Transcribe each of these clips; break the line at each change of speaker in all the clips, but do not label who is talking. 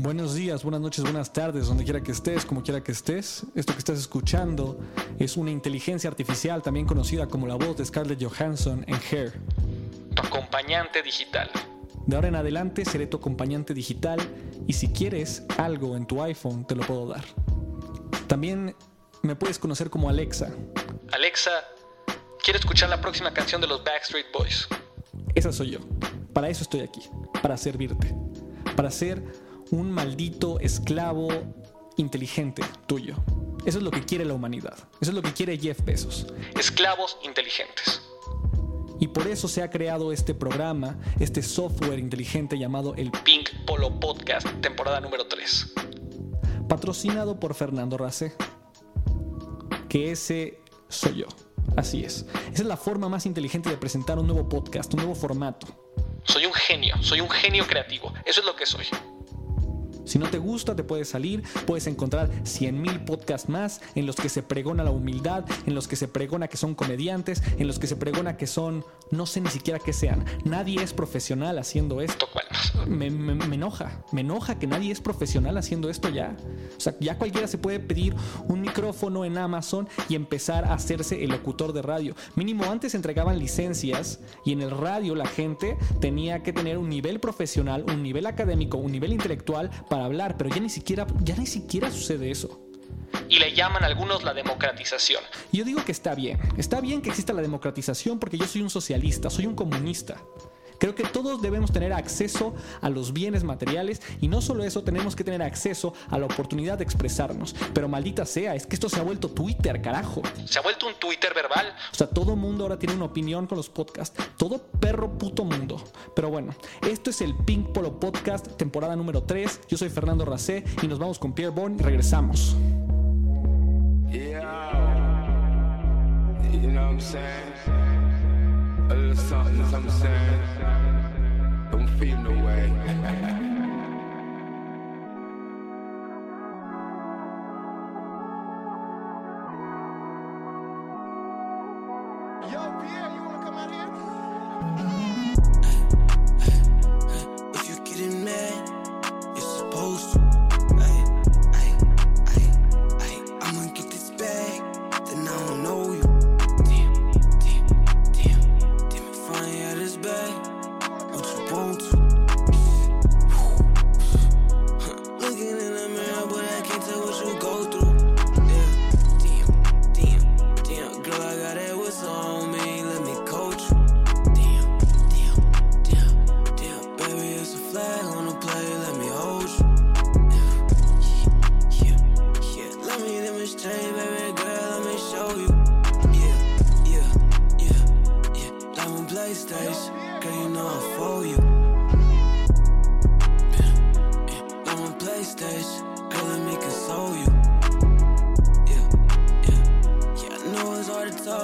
Buenos días, buenas noches, buenas tardes, donde quiera que estés, como quiera que estés. Esto que estás escuchando es una inteligencia artificial, también conocida como la voz de Scarlett Johansson en Hair.
Tu acompañante digital.
De ahora en adelante seré tu acompañante digital y si quieres algo en tu iPhone te lo puedo dar. También me puedes conocer como Alexa.
Alexa, quiero escuchar la próxima canción de los Backstreet Boys.
Esa soy yo. Para eso estoy aquí, para servirte, para ser un maldito esclavo inteligente tuyo. Eso es lo que quiere la humanidad. Eso es lo que quiere Jeff Bezos.
Esclavos inteligentes.
Y por eso se ha creado este programa, este software inteligente llamado el
Pink Polo Podcast, temporada número 3.
Patrocinado por Fernando Racé. Que ese soy yo. Así es. Esa es la forma más inteligente de presentar un nuevo podcast, un nuevo formato.
Soy un genio, soy un genio creativo. Eso es lo que soy.
Si no te gusta, te puedes salir, puedes encontrar 100.000 podcasts más en los que se pregona la humildad, en los que se pregona que son comediantes, en los que se pregona que son, no sé ni siquiera qué sean. Nadie es profesional haciendo esto. Me, me, enoja, me enoja que nadie es profesional haciendo esto ya. O sea, ya cualquiera se puede pedir un micrófono en Amazon y empezar a hacerse el locutor de radio. Mínimo antes entregaban licencias y en el radio la gente tenía que tener un nivel profesional, un nivel académico, un nivel intelectual para hablar, pero ya ni siquiera, ya ni siquiera sucede eso.
Y le llaman algunos la democratización.
Yo digo que está bien, está bien que exista la democratización porque yo soy un socialista, soy un comunista. Creo que todos debemos tener acceso a los bienes materiales y no solo eso, tenemos que tener acceso a la oportunidad de expresarnos. Pero maldita sea, es que esto se ha vuelto Twitter, carajo.
Se ha vuelto un Twitter verbal.
O sea, todo mundo ahora tiene una opinión con los podcasts. Todo perro puto mundo. Pero bueno, esto es el Pink Polo Podcast, temporada número 3. Yo soy Fernando Racé y nos vamos con Pierre Bourne y regresamos. A little something, something. Don't feel no way.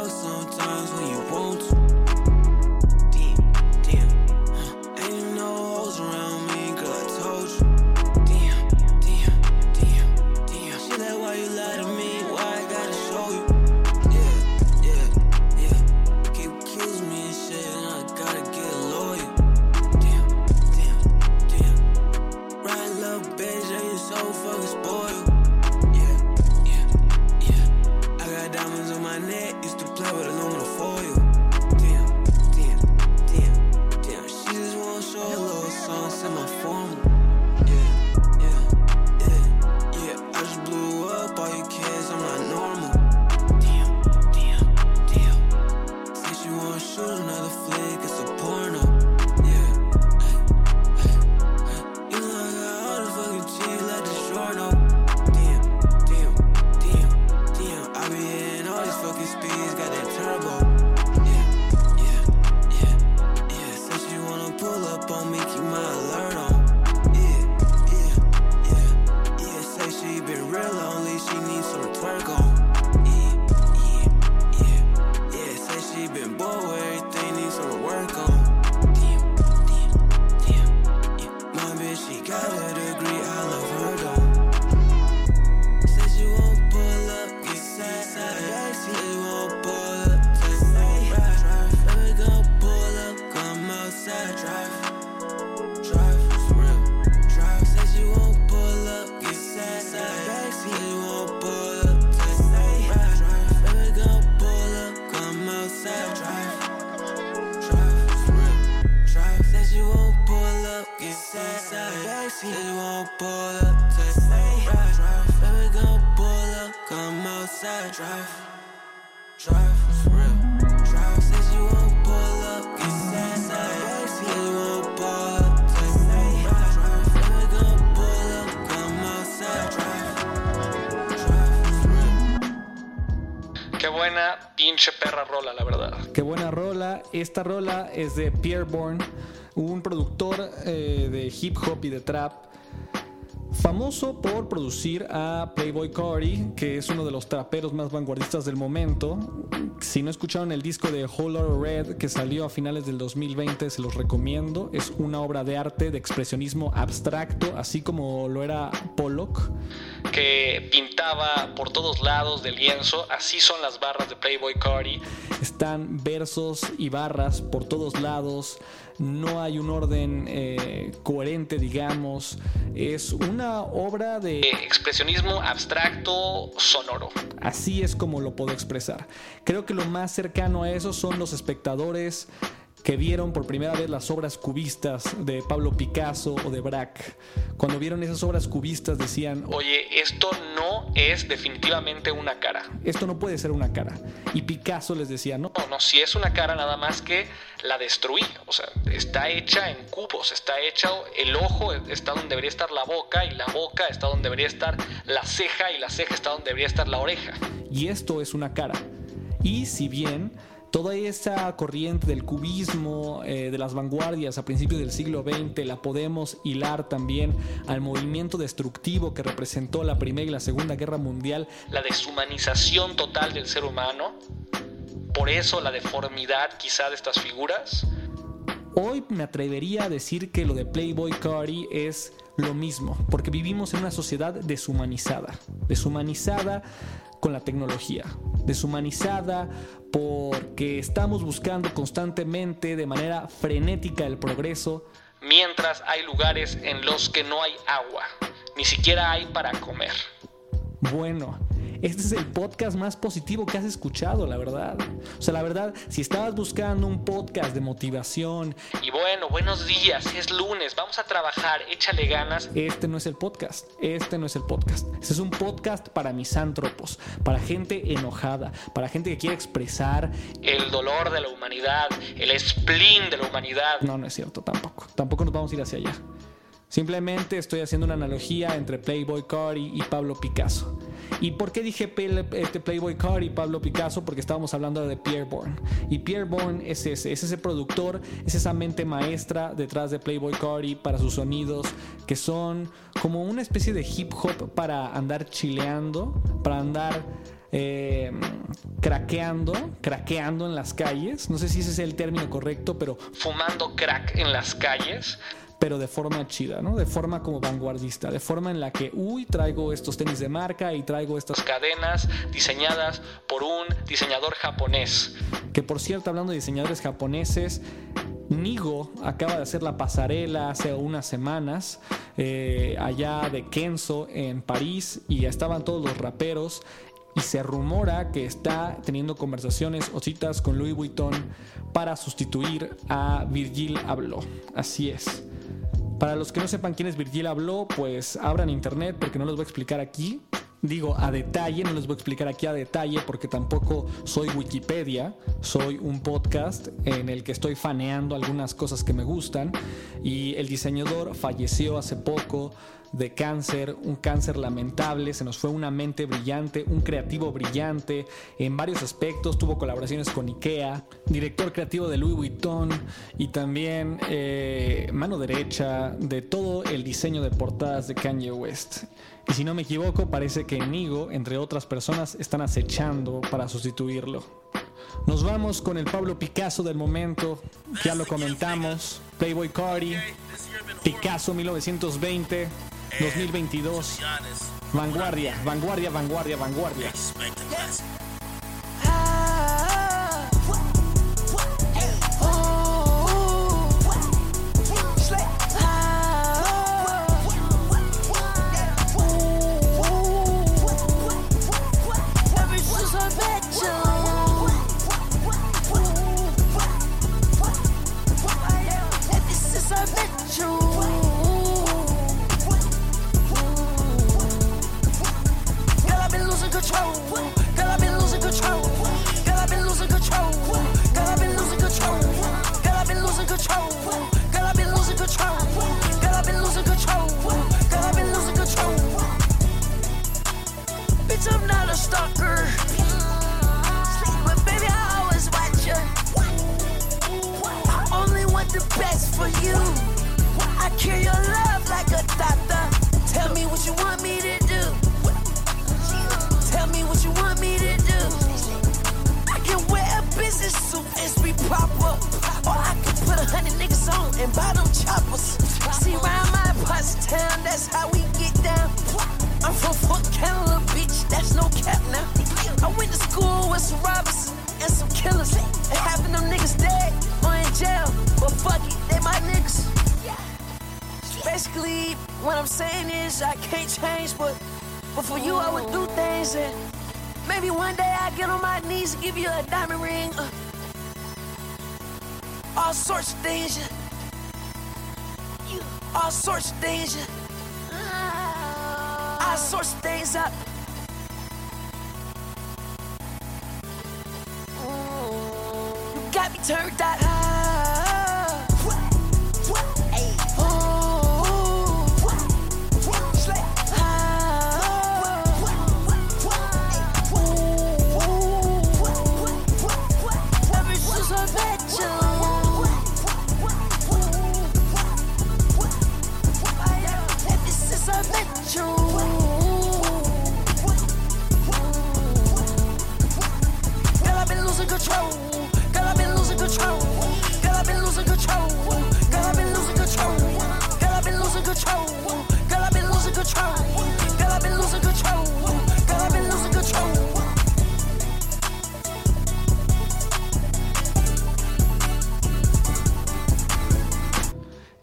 so 转。Pinche perra rola, la verdad.
Qué buena rola. Esta rola es de Pierre Bourne, un productor eh, de hip hop y de trap. Famoso por producir a Playboy Cardi, que es uno de los traperos más vanguardistas del momento. Si no escucharon el disco de Whole Lotta Red que salió a finales del 2020, se los recomiendo. Es una obra de arte de expresionismo abstracto, así como lo era Pollock.
Que pintaba por todos lados del lienzo. Así son las barras de Playboy Cardi.
Están versos y barras por todos lados. No hay un orden eh, coherente, digamos. Es una obra de...
Eh, expresionismo abstracto sonoro.
Así es como lo puedo expresar. Creo que lo más cercano a eso son los espectadores que vieron por primera vez las obras cubistas de Pablo Picasso o de Braque. Cuando vieron esas obras cubistas decían,
Oye, esto no es definitivamente una cara.
esto no puede ser una cara. Y Picasso les decía, no,
No, no, si es una cara nada más que la destruí. O sea, está hecha en cubos, está hecha, el ojo está donde debería estar la boca y la boca está donde debería estar la ceja y la ceja está donde debería estar la oreja.
y esto es una cara. Y si bien toda esa corriente del cubismo, eh, de las vanguardias a principios del siglo XX, la podemos hilar también al movimiento destructivo que representó la Primera y la Segunda Guerra Mundial,
La deshumanización total del ser humano. Por eso la deformidad quizá de estas figuras.
Hoy me atrevería a decir que lo de Playboy Cardi es lo mismo, porque vivimos en una sociedad deshumanizada, deshumanizada con la tecnología, deshumanizada porque estamos buscando constantemente de manera frenética el progreso,
Mientras hay lugares en los que no hay agua, ni siquiera hay para comer.
Bueno, este es el podcast más positivo que has escuchado, la verdad. O sea, la verdad, si estabas buscando un podcast de motivación,
Y bueno, buenos días, es lunes, vamos a trabajar, échale ganas.
este no es el podcast. Este no es el podcast. Este es un podcast para misántropos, para gente enojada, para gente que quiere expresar.
El dolor de la humanidad, el spleen de la humanidad.
No, no es cierto, tampoco. Tampoco nos vamos a ir hacia allá. Simplemente estoy haciendo una analogía entre Playboy Cardi y Pablo Picasso. ¿Y por qué dije este Playboy Cardi y Pablo Picasso? Porque estábamos hablando de Pierre Bourne. Y Pierre Bourne es ese, es ese productor, es esa mente maestra detrás de Playboy Cardi para sus sonidos, que son como una especie de hip hop para andar chileando, para andar eh, craqueando, craqueando en las calles. No sé si ese es el término correcto, pero
Fumando crack en las calles.
Pero de forma chida, ¿no? De forma como vanguardista, de forma en la que, uy, traigo estos tenis de marca y traigo estas...
cadenas diseñadas por un diseñador japonés.
Que por cierto, hablando de diseñadores japoneses, Nigo acaba de hacer la pasarela hace unas semanas eh, allá de Kenzo en París y estaban todos los raperos y se rumora que está teniendo conversaciones o citas con Louis Vuitton para sustituir a Virgil Abloh. Así es. Para los que no sepan quién es Virgil Abloh, pues abran internet porque no les voy a explicar aquí. Digo a detalle, no les voy a explicar aquí a detalle porque tampoco soy Wikipedia, soy un podcast en el que estoy faneando algunas cosas que me gustan y el diseñador falleció hace poco de cáncer, un cáncer lamentable, se nos fue una mente brillante, un creativo brillante en varios aspectos, tuvo colaboraciones con IKEA, director creativo de Louis Vuitton y también eh, mano derecha de todo el diseño de portadas de Kanye West. Y si no me equivoco, parece que Nigo, entre otras personas, están acechando para sustituirlo. Nos vamos con el Pablo Picasso del momento, ya lo comentamos, Playboy Cardi, Picasso 1920, 2022, vanguardia, vanguardia, vanguardia, vanguardia.
Give you a diamond ring. Uh, all sorts of things. All sorts of things. yeah. All sorts of things up. You got me turned out. Hey.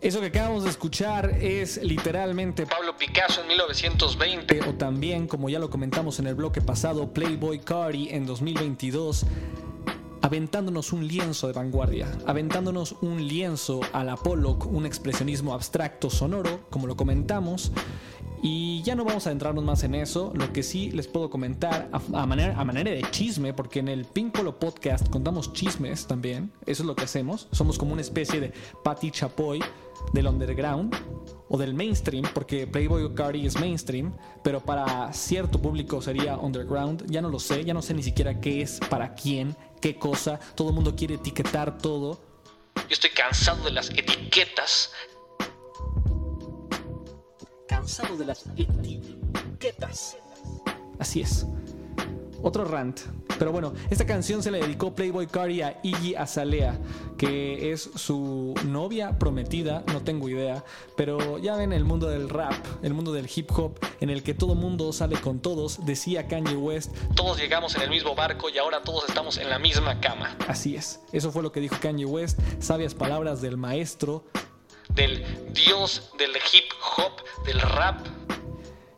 Eso que acabamos de escuchar es literalmente
Pablo Picasso en 1920.
o también, como ya lo comentamos en el bloque pasado, Playboy Cardi en 2022, aventándonos un lienzo de vanguardia, aventándonos un lienzo a la Pollock, un expresionismo abstracto sonoro, como lo comentamos. Y ya no vamos a adentrarnos más en eso. Lo que sí les puedo comentar a, manera, a manera de chisme, porque en el Pincolo Podcast contamos chismes también. Eso es lo que hacemos. Somos como una especie de Patty Chapoy del underground o del mainstream, porque Playboy Cardi es mainstream, pero para cierto público sería underground. Ya no lo sé, ya no sé ni siquiera qué es, para quién, qué cosa. Todo el mundo quiere etiquetar todo.
Yo estoy cansado de las etiquetas.
Cansado de las etiquetas. Así es. Otro rant. Pero bueno, esta canción se le dedicó Playboy Cardi a Iggy Azalea, que es su novia prometida, no tengo idea, pero ya ven el mundo del rap, el mundo del hip hop, en el que todo mundo sale con todos, decía Kanye West,
Todos llegamos en el mismo barco y ahora todos estamos en la misma cama.
así es. Eso fue lo que dijo Kanye West, sabias palabras del maestro,
Del dios del hip hop, del rap.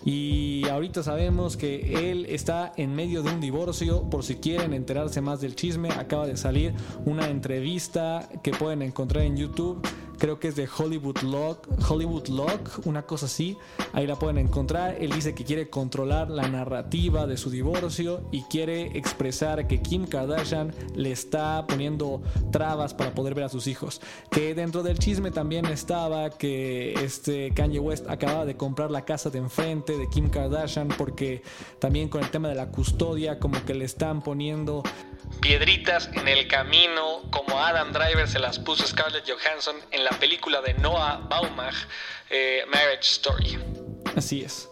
Y ahorita sabemos que él está en medio de un divorcio. Por si quieren enterarse más del chisme, acaba de salir una entrevista que pueden encontrar en YouTube. Creo que es de Hollywood Lock, Hollywood Lock, una cosa así. Ahí la pueden encontrar. Él dice que quiere controlar la narrativa de su divorcio y quiere expresar que Kim Kardashian le está poniendo trabas para poder ver a sus hijos. Que dentro del chisme también estaba que este Kanye West acababa de comprar la casa de enfrente de Kim Kardashian porque también con el tema de la custodia como que le están poniendo
Piedritas en el camino, como Adam Driver se las puso Scarlett Johansson en la película de Noah Baumbach, eh, Marriage Story.
Así es.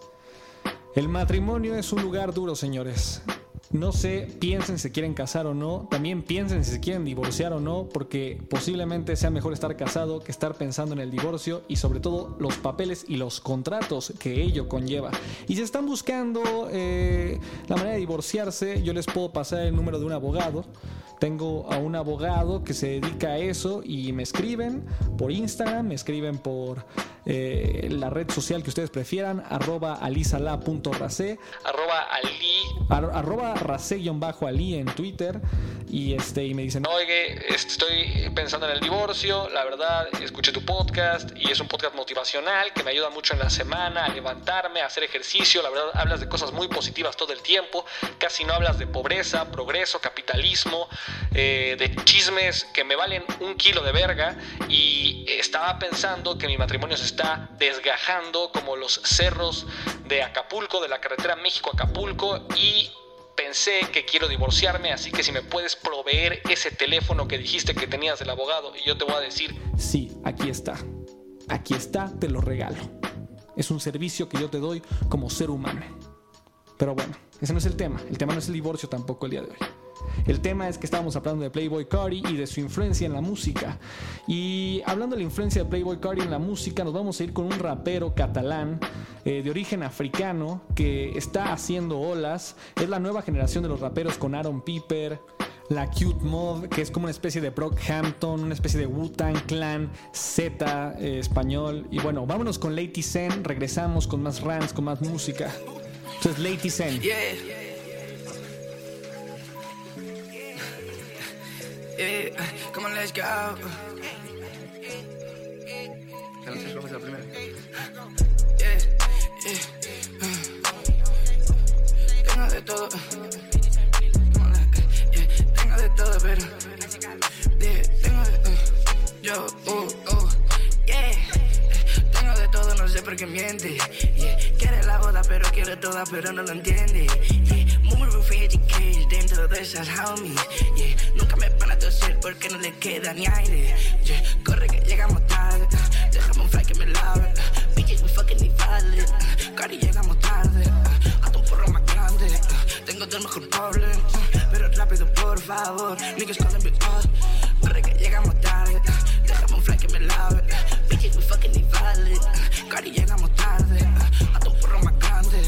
El matrimonio es un lugar duro, señores. No sé, piensen si quieren casar o no. También piensen si se quieren divorciar o no, porque posiblemente sea mejor estar casado que estar pensando en el divorcio y sobre todo los papeles y los contratos que ello conlleva. Y si están buscando eh, la manera de divorciarse, yo les puedo pasar el número de un abogado. Tengo a un abogado que se dedica a eso y me escriben por Instagram, me escriben por eh, la red social que ustedes prefieran, arroba alisala.race,
Arroba Ali.
ar- arroba race-ali en Twitter y, este, y me dicen,
Oye, estoy pensando en el divorcio, la verdad, escuché tu podcast y es un podcast motivacional que me ayuda mucho en la semana a levantarme, a hacer ejercicio, la verdad, hablas de cosas muy positivas todo el tiempo, casi no hablas de pobreza, progreso, capitalismo, eh, de chismes que me valen un kilo de verga y estaba pensando que mi matrimonio se está desgajando como los cerros de Acapulco, de la carretera México-Acapulco y pensé que quiero divorciarme, así que si me puedes proveer ese teléfono que dijiste que tenías del abogado y yo te voy a decir,
sí, aquí está, aquí está, te lo regalo. Es un servicio que yo te doy como ser humano. Pero bueno, ese no es el tema, el tema no es el divorcio tampoco el día de hoy. El tema es que estábamos hablando de Playboy Cardi y de su influencia en la música. Y hablando de la influencia de Playboy Cardi en la música, nos vamos a ir con un rapero catalán eh, de origen africano que está haciendo olas. Es la nueva generación de los raperos con Aaron Piper, la Cute Mod, que es como una especie de Brockhampton, una especie de Wu-Tang Clan, Z eh, español. Y bueno, vámonos con Lady Zen, regresamos con más rants, con más música. Entonces, Lady Zen.
Yeah, come on, let's go. Yeah, yeah, uh. Tengo de todo. Tengo de todo, pero. Tengo de. uh, yo, uh, uh, yeah. Tengo de todo, no sé por qué miente. Yeah. Quiere la boda, pero quiere toda, pero no lo entiende. Yeah. Muy educated dentro de esas homies. Yeah. Porque no le queda ni aire. Yeah. Corre que llegamos tarde. Déjame un fly que me lave. Bitches, we fucking invalid. Cari, llegamos tarde. Hasta un porro más grande. Tengo del mejor problem. Pero rápido, por favor. Niggas calling me up. Corre que llegamos tarde. Déjame un fly que me lave. Bitches, we fucking invalid. Cari, llegamos tarde. Hasta un porro más grande.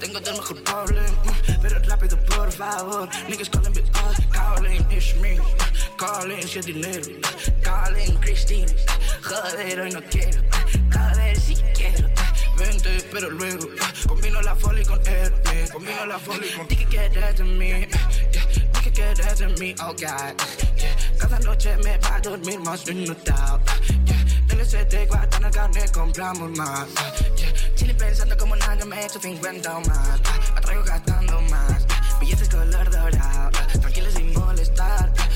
Tengo del mejor problem. Pero rápido, por favor. Niggas calling me up. It's me. Calling, si es dinero. Calling, Christine. Joder, hoy no quiero. Joder, si quiero. Vente, pero luego combino la folly con él, combino la folly con. Dije que eres de mí, dije que eres de mí, oh God. Cada noche me va a dormir más inundado. Yeah. DLC de Guatana, carne, compramos más. Chile pensando como nada me he hecho 50 o más. Atraigo gastando más. Billetes color dorado.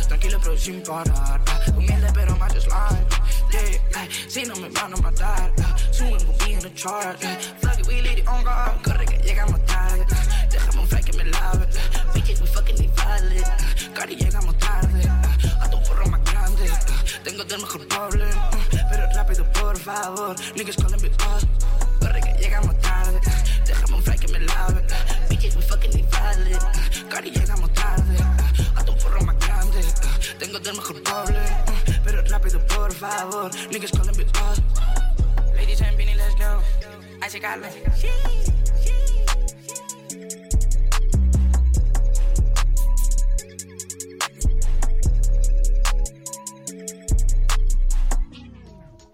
Tranquilo pero sin parar. Humilde pero más slime. Yeah. Si no me van a matar. Suben boogie in the chart. Fuck it, we lead it on guard. Corre que llegamos tarde. Déjame un fly que me lave. Bitches, we fucking invalid. Cari, llegamos tarde. Hasta un porro más grande. Tengo del mejor problem. Pero rápido, por favor. Niggas calling me up. Llegamos tarde. Déjame un fly que me lave. Bitches, we fucking invalid. Cari, llegamos tarde. Hasta un porro más grande. Tengo del mejor problem. Pero rápido, por favor. Niggas calling me up. Ladies and Benny, let's go. I God,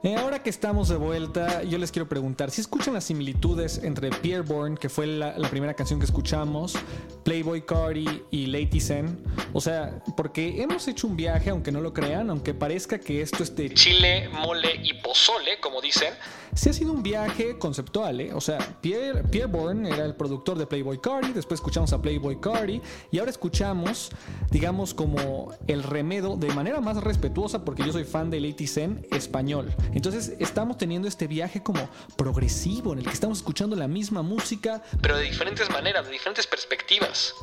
Eh, ahora que estamos de vuelta, yo les quiero preguntar si escuchan las similitudes entre Pierre Bourne, que fue la, primera canción que escuchamos, Playboy Cardi y Lady Zen. O sea, porque hemos hecho un viaje, aunque no lo crean, aunque parezca que esto es
Chile, mole y pozole, como dicen.
Sí ha sido un viaje conceptual, ¿eh? O sea, Pierre, Bourne era el productor de Playboy Cardi, después escuchamos a Playboy Cardi y ahora escuchamos, digamos, como el remedo de manera más respetuosa, porque yo soy fan de Lady Zen español. Entonces estamos teniendo este viaje como progresivo, en el que estamos escuchando la misma música,
Pero de diferentes maneras, de diferentes perspectivas.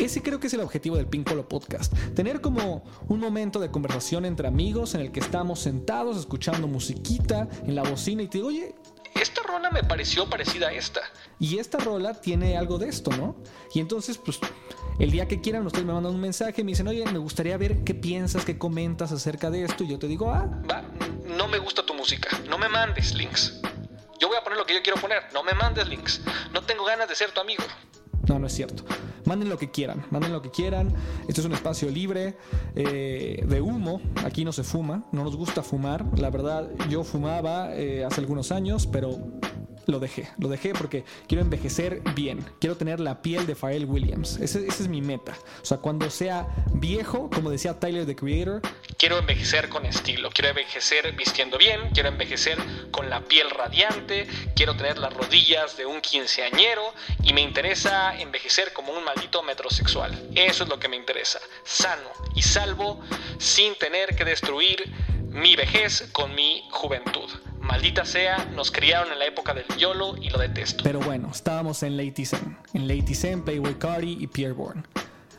Ese creo que es el objetivo del Pink Polo Podcast. Tener como un momento de conversación entre amigos en el que estamos sentados escuchando musiquita en la bocina y te digo, oye,
Esta rola me pareció parecida a esta.
y esta rola tiene algo de esto, ¿no? Y entonces, pues, el día que quieran, ustedes me mandan un mensaje y me dicen, oye, me gustaría ver qué piensas, qué comentas acerca de esto. Y yo te digo, ah,
Va, no me gusta tu música. No me mandes links. Yo voy a poner lo que yo quiero poner. No me mandes links. No tengo ganas de ser tu amigo.
No, no es cierto. Manden lo que quieran, manden lo que quieran. Esto es un espacio libre eh, de humo. Aquí no se fuma, no nos gusta fumar. La verdad, yo fumaba eh, hace algunos años, pero lo dejé. Lo dejé porque quiero envejecer bien. Quiero tener la piel de Pharrell Williams. Ese- esa es mi meta. O sea, cuando sea viejo, como decía Tyler the Creator,
Quiero envejecer con estilo, quiero envejecer vistiendo bien, quiero envejecer con la piel radiante, quiero tener las rodillas de un quinceañero y me interesa envejecer como un maldito metrosexual. Eso es lo que me interesa, sano y salvo sin tener que destruir mi vejez con mi juventud. Maldita sea, nos criaron en la época del YOLO y lo detesto.
Pero bueno, estábamos en Lady Zen. En Lady Zen, Playboy Cardi y Pierre Bourne.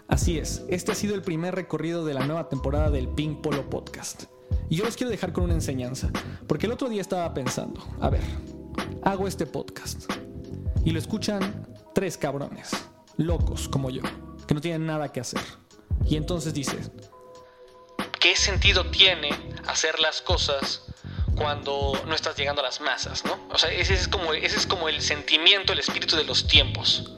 Así es, este ha sido el primer recorrido de la nueva temporada del Pink Polo Podcast. Y yo los quiero dejar con una enseñanza, porque el otro día estaba pensando, a ver, hago este podcast y lo escuchan tres cabrones, locos como yo, que no tienen nada que hacer. Y entonces dice,
¿qué sentido tiene hacer las cosas cuando no estás llegando a las masas, ¿no? O sea, ese es como, ese es como el sentimiento, el espíritu de los tiempos.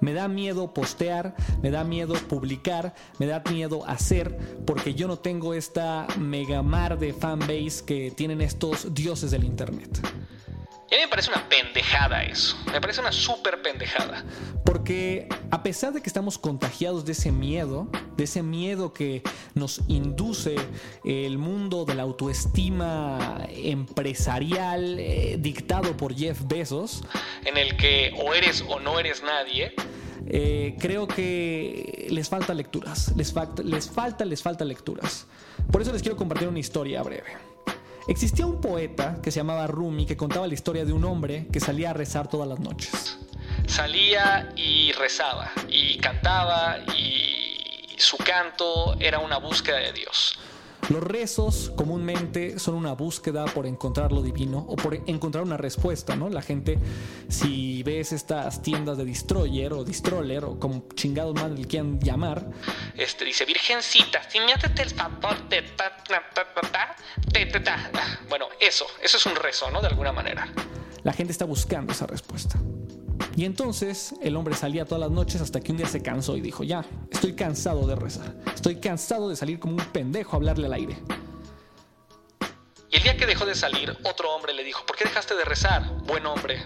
Me da miedo postear, me da miedo publicar, me da miedo hacer, porque yo no tengo esta megamar de fanbase que tienen estos dioses del internet.
Y a mí me parece una pendejada eso. Me parece una súper pendejada.
Porque a pesar de que estamos contagiados de ese miedo, de ese miedo que nos induce el mundo de la autoestima empresarial eh, dictado por Jeff Bezos,
En el que o eres o no eres nadie.
eh, creo que les falta lecturas, les les falta, les falta lecturas. Por eso les quiero compartir una historia breve. Existía un poeta que se llamaba Rumi que contaba la historia de un hombre que salía a rezar todas las noches.
Salía y rezaba y cantaba y su canto era una búsqueda de Dios.
Los rezos comúnmente son una búsqueda por encontrar lo divino o por encontrar una respuesta, ¿no? La gente, si ves estas tiendas de destroyer o distroller o como chingados más le quieran llamar,
Este dice, Virgencita, si me haces el favor de ta, ta, ta, ta, ta, te, te, ta". Bueno, eso, eso es un rezo, ¿no? De alguna manera.
la gente está buscando esa respuesta. Y entonces el hombre salía todas las noches hasta que un día se cansó y dijo, ya, estoy cansado de rezar, estoy cansado de salir como un pendejo a hablarle al aire.
Y el día que dejó de salir, otro hombre le dijo, ¿por qué dejaste de rezar, buen hombre?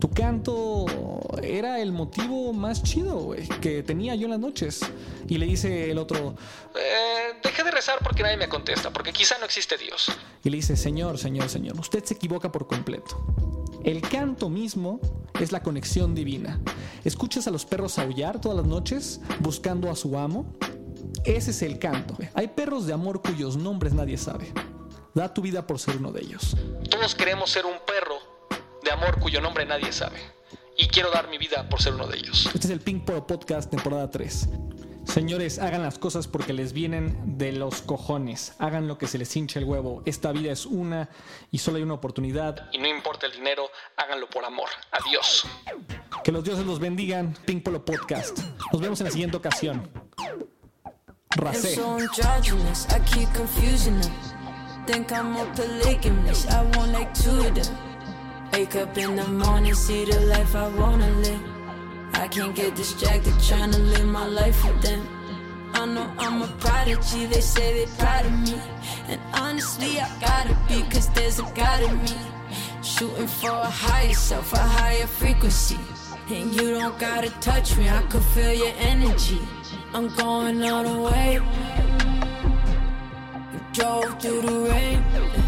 Tu canto era el motivo más chido, que tenía yo en las noches. Y le dice el otro,
Eh, dejé de rezar porque nadie me contesta, porque quizá no existe Dios.
y le dice, Señor, Señor, Señor, usted se equivoca por completo. El canto mismo es la conexión divina. ¿Escuchas a los perros aullar todas las noches buscando a su amo? Ese es el canto. Hay perros de amor cuyos nombres nadie sabe. Da tu vida por ser uno de ellos.
Todos queremos ser un perro de amor cuyo nombre nadie sabe. Y quiero dar mi vida por ser uno de ellos.
Este es el Pink Poro Podcast, temporada 3. Señores, hagan las cosas porque les vienen de los cojones. Hagan lo que se les hinche el huevo. Esta vida es una y solo hay una oportunidad.
Y no importa el dinero, háganlo por amor. Adiós.
Que los dioses los bendigan. Pink Polo Podcast. Nos vemos en la siguiente ocasión. Racé.
Wake up in the morning, see the life I wanna live. I can't get distracted trying to live my life with them. I know I'm a prodigy, they say they proud of me. And honestly, I gotta be, cause there's a God in me. Shooting for a higher self, a higher frequency. And you don't gotta touch me, I could feel your energy. I'm going all the way. Drove through the rain.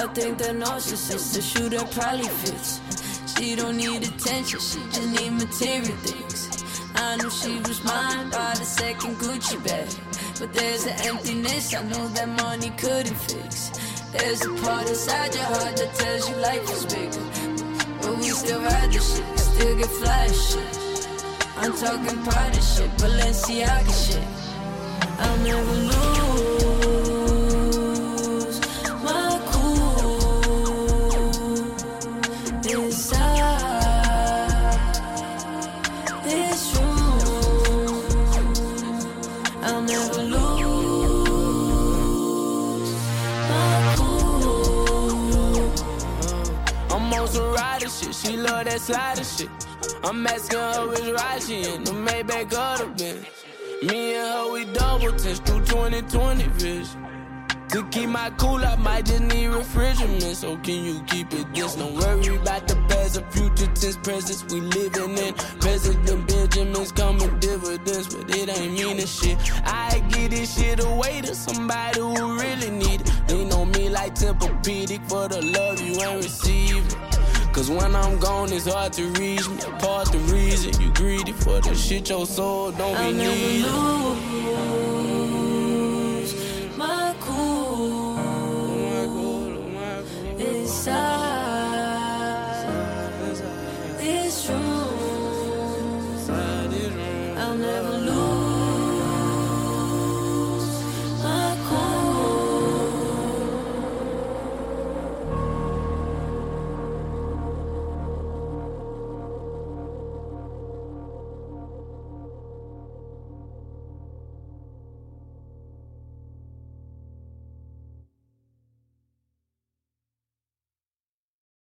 I think that narcissist, the shooter probably fits. She don't need attention, she just need material things. I knew she was mine by the second Gucci bag. But there's an emptiness I know that money couldn't fix. There's a part inside your heart that tells you life is bigger. But we still ride the shit, still get flash shit. I'm talking Prada shit, Balenciaga shit. I'll never lose
that slider shit. I'm asking her which ride she in, the Maybach or the Benz. Me and her, we double test through 2020 vision. To keep my cool, I might just need refrigerant. So can you keep it this? Don't worry about the past or future tense presence we living in. President Benjamin's coming dividends, but it ain't meaning shit. I give this shit away to somebody who really need it. They know me like Tempur-Pedic for the love you ain't receiving. Cause when I'm gone, it's hard to reach me. Apart the reason you greedy for the shit your soul don't be needing.